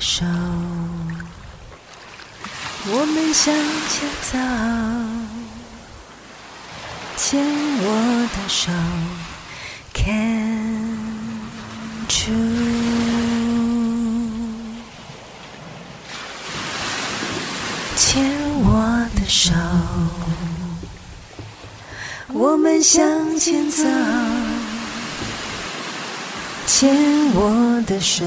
手，我们向前走，牵我的手牵住牵我的手，我们向前走。牵我的手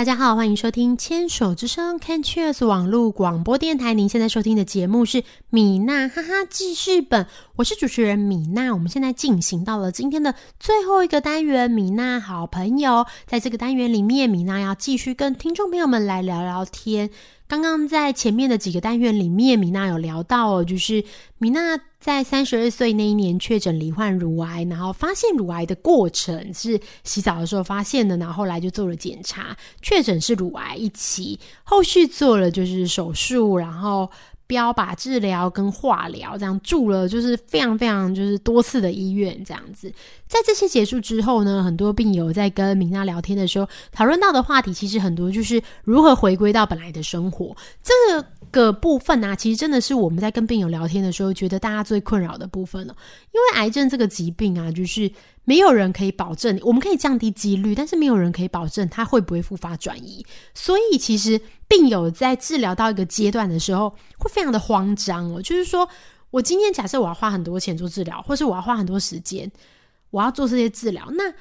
大家好，欢迎收听《牵手之声》Can Cheers 网络广播电台。您现在收听的节目是米娜哈哈记事本，我是主持人米娜。我们现在进行到了今天的最后一个单元，米娜好朋友。在这个单元里面，米娜要继续跟听众朋友们来聊聊天。刚刚在前面的几个单元里面，米娜有聊到哦，就是米娜在三十二岁那一年确诊罹患乳癌，然后发现乳癌的过程是洗澡的时候发现的，然后后来就做了检查，确诊是乳癌一期，后续做了就是手术，然后。标靶治疗跟化疗，这样住了就是非常非常就是多次的医院这样子。在这些结束之后呢，很多病友在跟米娜聊天的时候，讨论到的话题其实很多就是如何回归到本来的生活这个个部分啊，其实真的是我们在跟病友聊天的时候，觉得大家最困扰的部分了。因为癌症这个疾病啊，就是没有人可以保证，我们可以降低几率，但是没有人可以保证它会不会复发转移。所以其实病友在治疗到一个阶段的时候，会非常的慌张哦。就是说我今天假设我要花很多钱做治疗，或是我要花很多时间，我要做这些治疗，那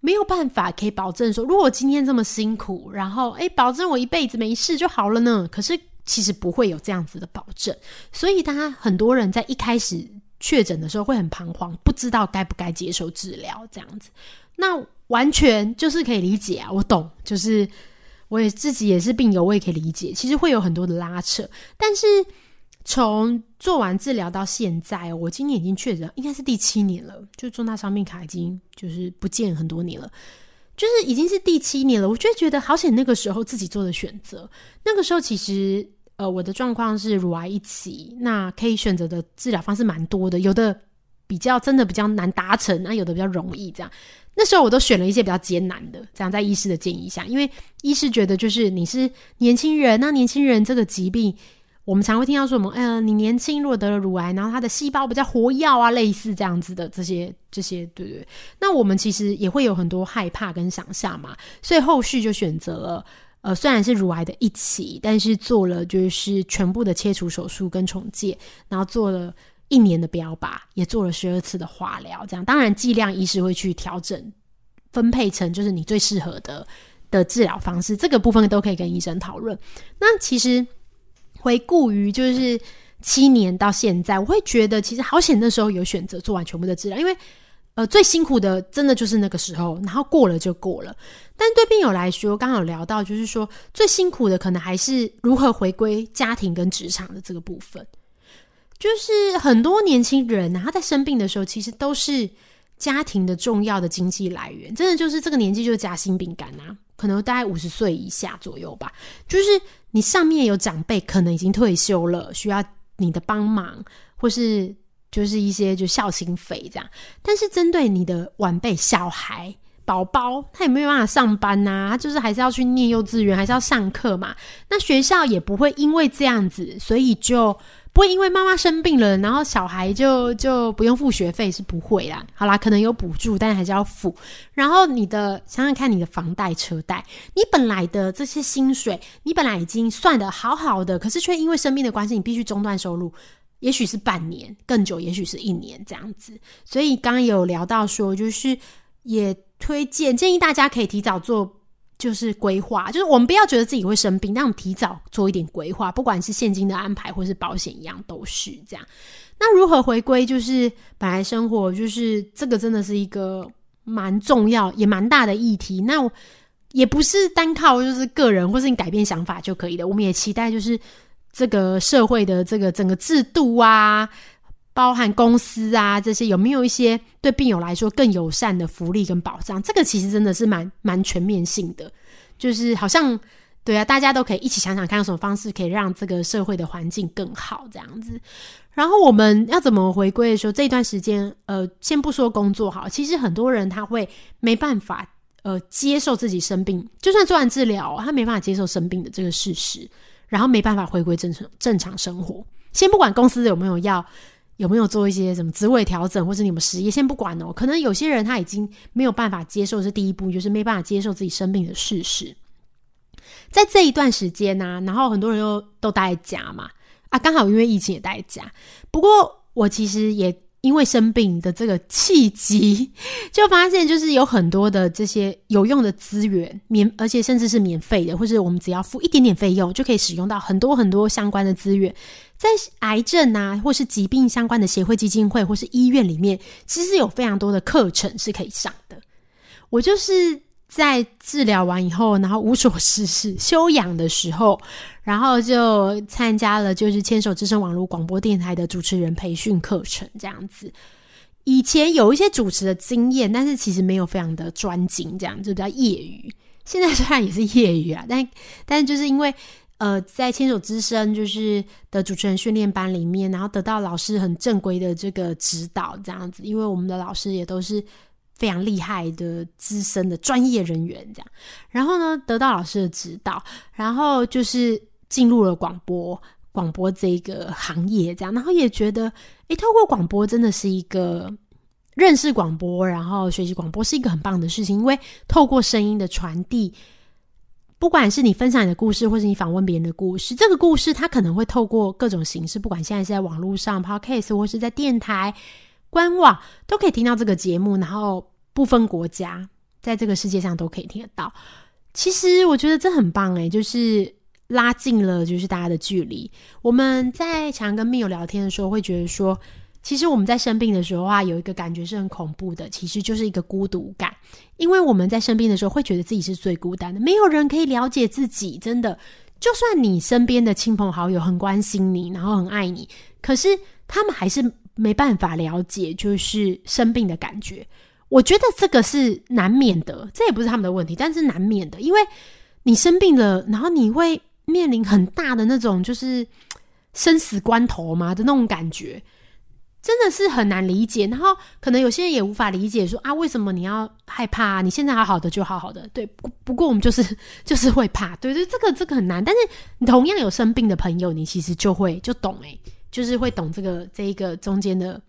没有办法可以保证说，如果我今天这么辛苦，然后诶，保证我一辈子没事就好了呢？可是其实不会有这样子的保证，所以大家很多人在一开始确诊的时候会很彷徨，不知道该不该接受治疗这样子。那完全就是可以理解啊，我懂，就是我也自己也是病友，我也可以理解，其实会有很多的拉扯。但是从做完治疗到现在，我今年已经确诊，应该是第七年了，就重大伤病卡已经就是不见很多年了。就是已经是第七年了，我就觉得好险，那个时候自己做的选择。那个时候其实，呃，我的状况是乳癌一期，那可以选择的治疗方式蛮多的，有的比较真的比较难达成，那有的比较容易。这样，那时候我都选了一些比较艰难的，这样在医师的建议下，因为医师觉得就是你是年轻人，那年轻人这个疾病。我们常会听到说什么？呃，你年轻如果得了乳癌，然后他的细胞比较活跃啊，类似这样子的这些这些，对对。那我们其实也会有很多害怕跟想象嘛，所以后续就选择了，呃，虽然是乳癌的一期，但是做了就是全部的切除手术跟重建，然后做了一年的标靶，也做了十二次的化疗，这样。当然剂量医师会去调整分配成就是你最适合的的治疗方式，这个部分都可以跟医生讨论。那其实。回顾于就是七年到现在，我会觉得其实好险那时候有选择做完全部的治疗，因为呃最辛苦的真的就是那个时候，然后过了就过了。但对病友来说，刚好聊到就是说最辛苦的可能还是如何回归家庭跟职场的这个部分。就是很多年轻人他在生病的时候，其实都是家庭的重要的经济来源，真的就是这个年纪就是夹心饼干啊。可能大概五十岁以下左右吧，就是你上面有长辈，可能已经退休了，需要你的帮忙，或是就是一些就孝心费这样。但是针对你的晚辈、小孩、宝宝，他也没有办法上班呐，他就是还是要去念幼稚园，还是要上课嘛。那学校也不会因为这样子，所以就。不会因为妈妈生病了，然后小孩就就不用付学费是不会啦。好啦，可能有补助，但还是要付。然后你的想想看，你的房贷、车贷，你本来的这些薪水，你本来已经算的好好的，可是却因为生病的关系，你必须中断收入，也许是半年更久，也许是一年这样子。所以刚刚有聊到说，就是也推荐建议大家可以提早做。就是规划，就是我们不要觉得自己会生病，但我们提早做一点规划，不管是现金的安排或是保险一样，都是这样。那如何回归？就是本来生活，就是这个真的是一个蛮重要也蛮大的议题。那也不是单靠就是个人或是你改变想法就可以的。我们也期待就是这个社会的这个整个制度啊。包含公司啊这些有没有一些对病友来说更友善的福利跟保障？这个其实真的是蛮蛮全面性的，就是好像对啊，大家都可以一起想想看，有什么方式可以让这个社会的环境更好，这样子。然后我们要怎么回归的时候，这段时间，呃，先不说工作好，其实很多人他会没办法，呃，接受自己生病，就算做完治疗，他没办法接受生病的这个事实，然后没办法回归正常正常生活。先不管公司有没有要有没有做一些什么职位调整，或者你们失业，先不管哦。可能有些人他已经没有办法接受，是第一步，就是没办法接受自己生病的事实。在这一段时间呢、然后很多人又都待在家嘛，啊，刚好因为疫情也待在家。不过我其实也因为生病的这个契机，就发现就是有很多的这些有用的资源，免而且甚至是免费的，或是我们只要付一点点费用就可以使用到很多很多相关的资源。在癌症啊，或是疾病相关的协会、基金会或是医院里面，其实有非常多的课程是可以上的。我就是在治疗完以后，然后无所事事、休养的时候，然后就参加了就是牵手之声网络广播电台的主持人培训课程，这样子。以前有一些主持的经验，但是其实没有非常的专精，这样就比较业余。现在虽然也是业余啊，但但是就是因为呃，在牵手之声就是的主持人训练班里面，然后得到老师很正规的这个指导，这样子。因为我们的老师也都是非常厉害的资深的专业人员，这样。然后呢，得到老师的指导，然后就是进入了广播广播这个行业，这样。然后也觉得，诶，透过广播真的是一个认识广播，然后学习广播是一个很棒的事情，因为透过声音的传递。不管是你分享你的故事，或是你访问别人的故事，这个故事它可能会透过各种形式，不管现在是在网络上 podcast，或是在电台、官网，都可以听到这个节目，然后不分国家，在这个世界上都可以听得到。其实我觉得这很棒诶，就是拉近了就是大家的距离。我们在常跟密友聊天的时候，会觉得说。其实我们在生病的时候啊，有一个感觉是很恐怖的，其实就是一个孤独感。因为我们在生病的时候，会觉得自己是最孤单的，没有人可以了解自己。真的，就算你身边的亲朋好友很关心你，然后很爱你，可是他们还是没办法了解，就是生病的感觉。我觉得这个是难免的，这也不是他们的问题，但是难免的，因为你生病了，然后你会面临很大的那种就是生死关头嘛的那种感觉。真的是很难理解，然后可能有些人也无法理解，说啊，为什么你要害怕、你现在好好的就好好的，对。不不过我们就是 就是会怕，对对，这个这个很难。但是你同样有生病的朋友，你其实就会就懂诶，就是会懂这个这一个中间的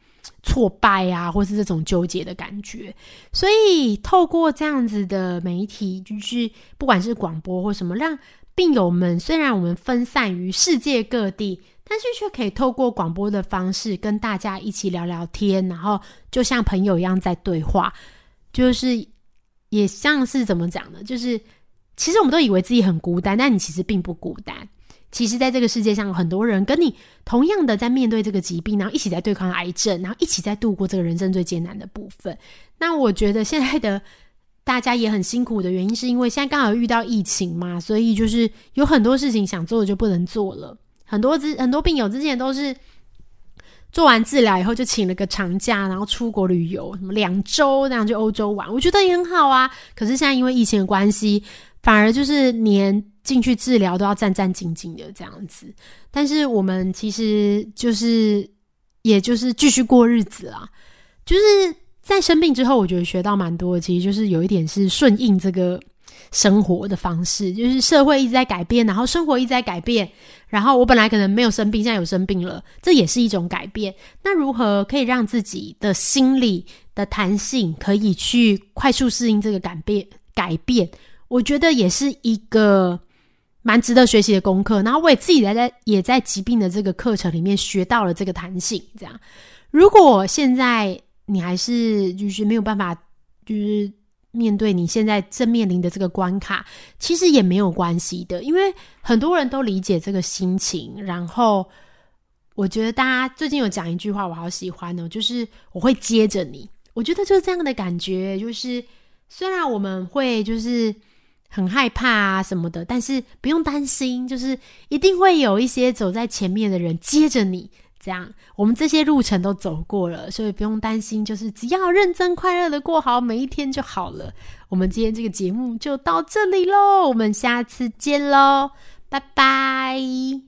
挫败啊，或是这种纠结的感觉。所以透过这样子的媒体，就是不管是广播或什么，让病友们虽然我们分散于世界各地。但是却可以透过广播的方式跟大家一起聊聊天，然后就像朋友一样在对话，就是也像是怎么讲呢？就是其实我们都以为自己很孤单，但你其实并不孤单。其实，在这个世界上，很多人跟你同样的在面对这个疾病，然后一起在对抗癌症，然后一起在度过这个人生最艰难的部分。那我觉得现在的大家也很辛苦的原因，是因为现在刚好遇到疫情嘛，所以就是有很多事情想做的就不能做了。很多之很多病友之前都是做完治疗以后就请了个长假，然后出国旅游，什么两周那样去欧洲玩，我觉得也很好啊。可是现在因为疫情的关系，反而就是连进去治疗都要战战兢兢的这样子。但是我们其实就是也就是继续过日子啦。就是在生病之后，我觉得学到蛮多的，其实就是有一点是顺应这个。生活的方式就是社会一直在改变，然后生活一直在改变。然后我本来可能没有生病，现在有生病了，这也是一种改变。那如何可以让自己的心理的弹性可以去快速适应这个改变？改变，我觉得也是一个蛮值得学习的功课。然后我也自己在在也在疾病的这个课程里面学到了这个弹性。这样，如果现在你还是就是没有办法，就是。面对你现在正面临的这个关卡，其实也没有关系的，因为很多人都理解这个心情。然后，我觉得大家最近有讲一句话，我好喜欢哦，就是我会接着你。我觉得就是这样的感觉，就是虽然我们会就是很害怕啊什么的，但是不用担心，就是一定会有一些走在前面的人接着你。这样我们这些路程都走过了，所以不用担心，就是只要认真快乐的过好每一天就好了。我们今天这个节目就到这里喽，我们下次见喽，拜拜。